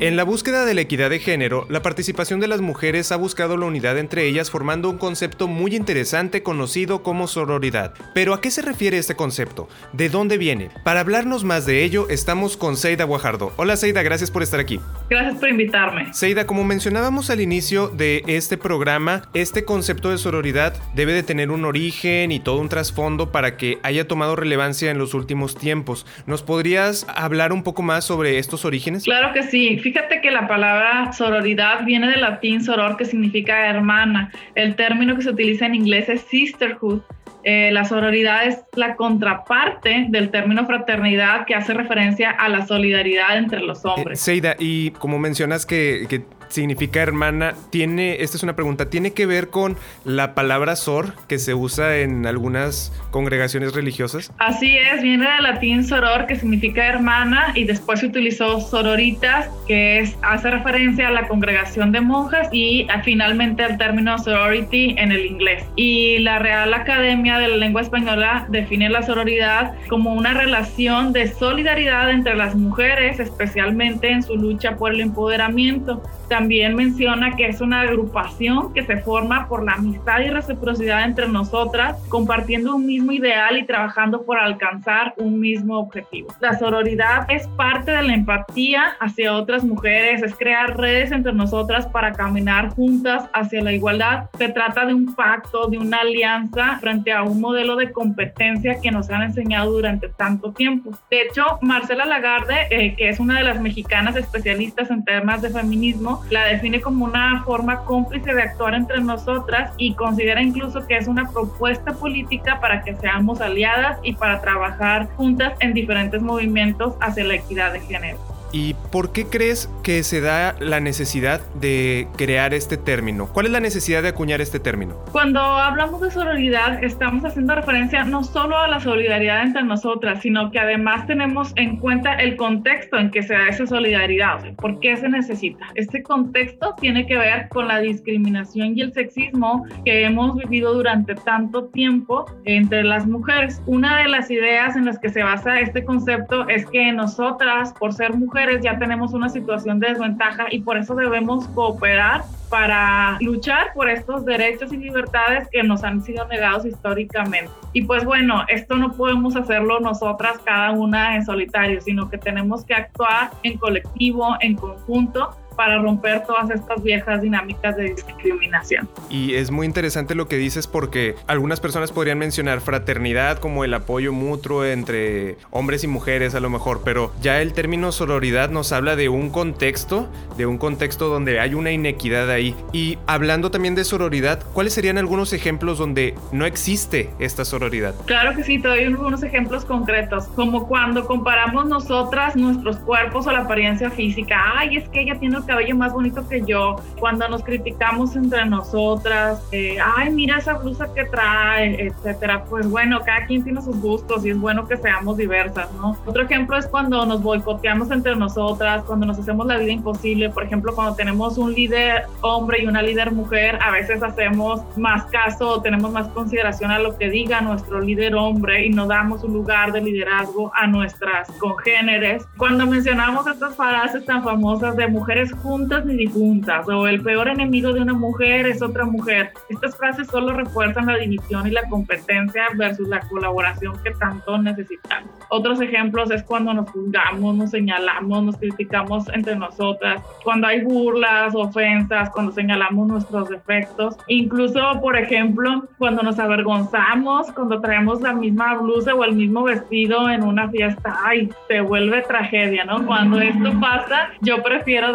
En la búsqueda de la equidad de género, la participación de las mujeres ha buscado la unidad entre ellas formando un concepto muy interesante conocido como sororidad. Pero ¿a qué se refiere este concepto? ¿De dónde viene? Para hablarnos más de ello, estamos con Seida Guajardo. Hola Seida, gracias por estar aquí. Gracias por invitarme. Seida, como mencionábamos al inicio de este programa, este concepto de sororidad debe de tener un origen y todo un trasfondo para que haya tomado relevancia en los últimos tiempos. ¿Nos podrías hablar un poco más sobre estos orígenes? Claro que sí. Fíjate que la palabra sororidad viene del latín soror, que significa hermana. El término que se utiliza en inglés es sisterhood. Eh, la sororidad es la contraparte del término fraternidad que hace referencia a la solidaridad entre los Eh, hombres. Seida, y como mencionas que, que significa hermana, tiene, esta es una pregunta, ¿tiene que ver con la palabra sor que se usa en algunas congregaciones religiosas? Así es, viene del latín soror, que significa hermana, y después se utilizó sororitas, que hace referencia a la congregación de monjas, y finalmente el término sorority en el inglés. Y la Real Academia de la Lengua Española define la sororidad como una relación de solidaridad entre las mujeres, especialmente en su lucha por el empoderamiento. También menciona que es una agrupación que se forma por la amistad y reciprocidad entre nosotras, compartiendo un mismo ideal y trabajando por alcanzar un mismo objetivo. La sororidad es parte de la empatía hacia otras mujeres, es crear redes entre nosotras para caminar juntas hacia la igualdad. Se trata de un pacto, de una alianza frente a un modelo de competencia que nos han enseñado durante tanto tiempo. De hecho, Marcela Lagarde, eh, que es una de las mexicanas especialistas en temas de feminismo, la define como una forma cómplice de actuar entre nosotras y considera incluso que es una propuesta política para que seamos aliadas y para trabajar juntas en diferentes movimientos hacia la equidad de género. ¿Y por qué crees que se da la necesidad de crear este término? ¿Cuál es la necesidad de acuñar este término? Cuando hablamos de sororidad, estamos haciendo referencia no solo a la solidaridad entre nosotras, sino que además tenemos en cuenta el contexto en que se da esa solidaridad. ¿Por qué se necesita? Este contexto tiene que ver con la discriminación y el sexismo que hemos vivido durante tanto tiempo entre las mujeres. Una de las ideas en las que se basa este concepto es que nosotras, por ser mujeres, ya tenemos una situación de desventaja y por eso debemos cooperar para luchar por estos derechos y libertades que nos han sido negados históricamente. Y pues bueno, esto no podemos hacerlo nosotras cada una en solitario, sino que tenemos que actuar en colectivo, en conjunto, para romper todas estas viejas dinámicas de discriminación. Y es muy interesante lo que dices porque algunas personas podrían mencionar fraternidad como el apoyo mutuo entre hombres y mujeres a lo mejor, pero ya el término sororidad nos habla de un contexto, de un contexto donde hay una inequidad ahí. Y hablando también de sororidad, ¿cuáles serían algunos ejemplos donde no existe esta sororidad? Claro que sí, te doy unos ejemplos concretos, como cuando comparamos nosotras nuestros cuerpos o la apariencia física. Ay, es que ella tiene el cabello más bonito que yo. Cuando nos criticamos entre nosotras, eh, ay, mira esa blusa que trae, etcétera. Pues bueno, cada quien tiene sus gustos y es bueno que seamos diversas, ¿no? Otro ejemplo es cuando nos boicoteamos entre nosotras, cuando nos hacemos la vida imposible. Por ejemplo, cuando tenemos un líder hombre y una líder mujer, a veces hacemos más caso o tenemos más consideración a lo que diga nuestro líder hombre y no damos un lugar de liderazgo a nuestras congéneres. Cuando mencionamos estas frases tan famosas de mujeres juntas ni difuntas o el peor enemigo de una mujer es otra mujer, estas frases solo refuerzan la división y la competencia versus la colaboración que tanto necesitamos. Otros ejemplos es cuando nos juzgamos, nos señalamos, nos criticamos entre nosotras, cuando hay burlas, ofensas, cuando señalamos nuestros defectos, incluso, por ejemplo, cuando nos avergonzamos, cuando traemos la misma blusa o el mismo vestido en una fiesta, ay, se vuelve tragedia, ¿no? Cuando esto pasa, yo prefiero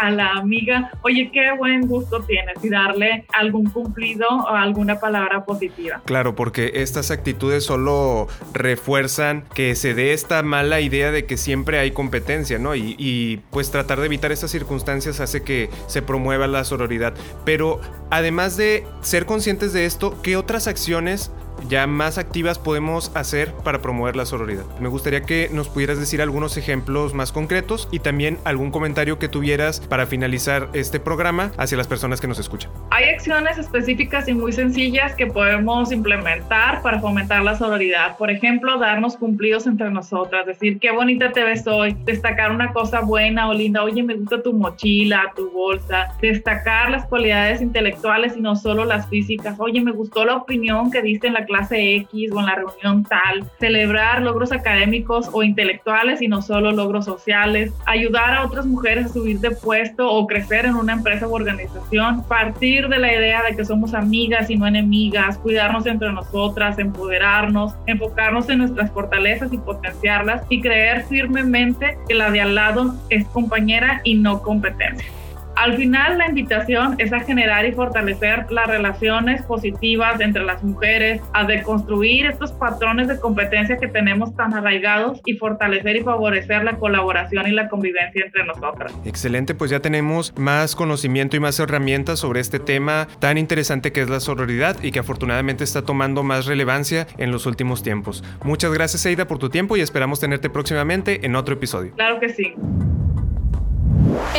a la amiga, oye, qué buen gusto tienes y darle algún cumplido o alguna palabra positiva. Claro, porque estas actitudes solo refuerzan que se dé esta mala idea de que siempre hay competencia, ¿no? Y, y, pues tratar de evitar estas circunstancias hace que se promueva la sororidad. Pero además de ser conscientes de esto, ¿qué otras acciones ya más activas podemos hacer para promover la sororidad. Me gustaría que nos pudieras decir algunos ejemplos más concretos y también algún comentario que tuvieras para finalizar este programa hacia las personas que nos escuchan. Hay acciones específicas y muy sencillas que podemos implementar para fomentar la sororidad. Por ejemplo, darnos cumplidos entre nosotras, decir qué bonita te ves hoy, destacar una cosa buena o linda, oye, me gusta tu mochila, tu bolsa, destacar las cualidades intelectuales y no solo las físicas, oye, me gustó la opinión que diste en la clase X o en la reunión tal, celebrar logros académicos o intelectuales y no solo logros sociales, ayudar a otras mujeres a subir de puesto o crecer en una empresa o organización, partir de la idea de que somos amigas y no enemigas, cuidarnos entre nosotras, empoderarnos, enfocarnos en nuestras fortalezas y potenciarlas y creer firmemente que la de al lado es compañera y no competencia. Al final, la invitación es a generar y fortalecer las relaciones positivas entre las mujeres, a deconstruir estos patrones de competencia que tenemos tan arraigados y fortalecer y favorecer la colaboración y la convivencia entre nosotras. Excelente, pues ya tenemos más conocimiento y más herramientas sobre este tema tan interesante que es la sororidad y que afortunadamente está tomando más relevancia en los últimos tiempos. Muchas gracias, Eida, por tu tiempo y esperamos tenerte próximamente en otro episodio. Claro que sí.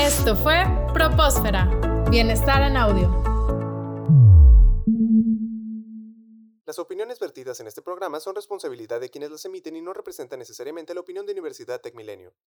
Esto fue Propósfera. Bienestar en audio. Las opiniones vertidas en este programa son responsabilidad de quienes las emiten y no representan necesariamente la opinión de Universidad Tecmilenio.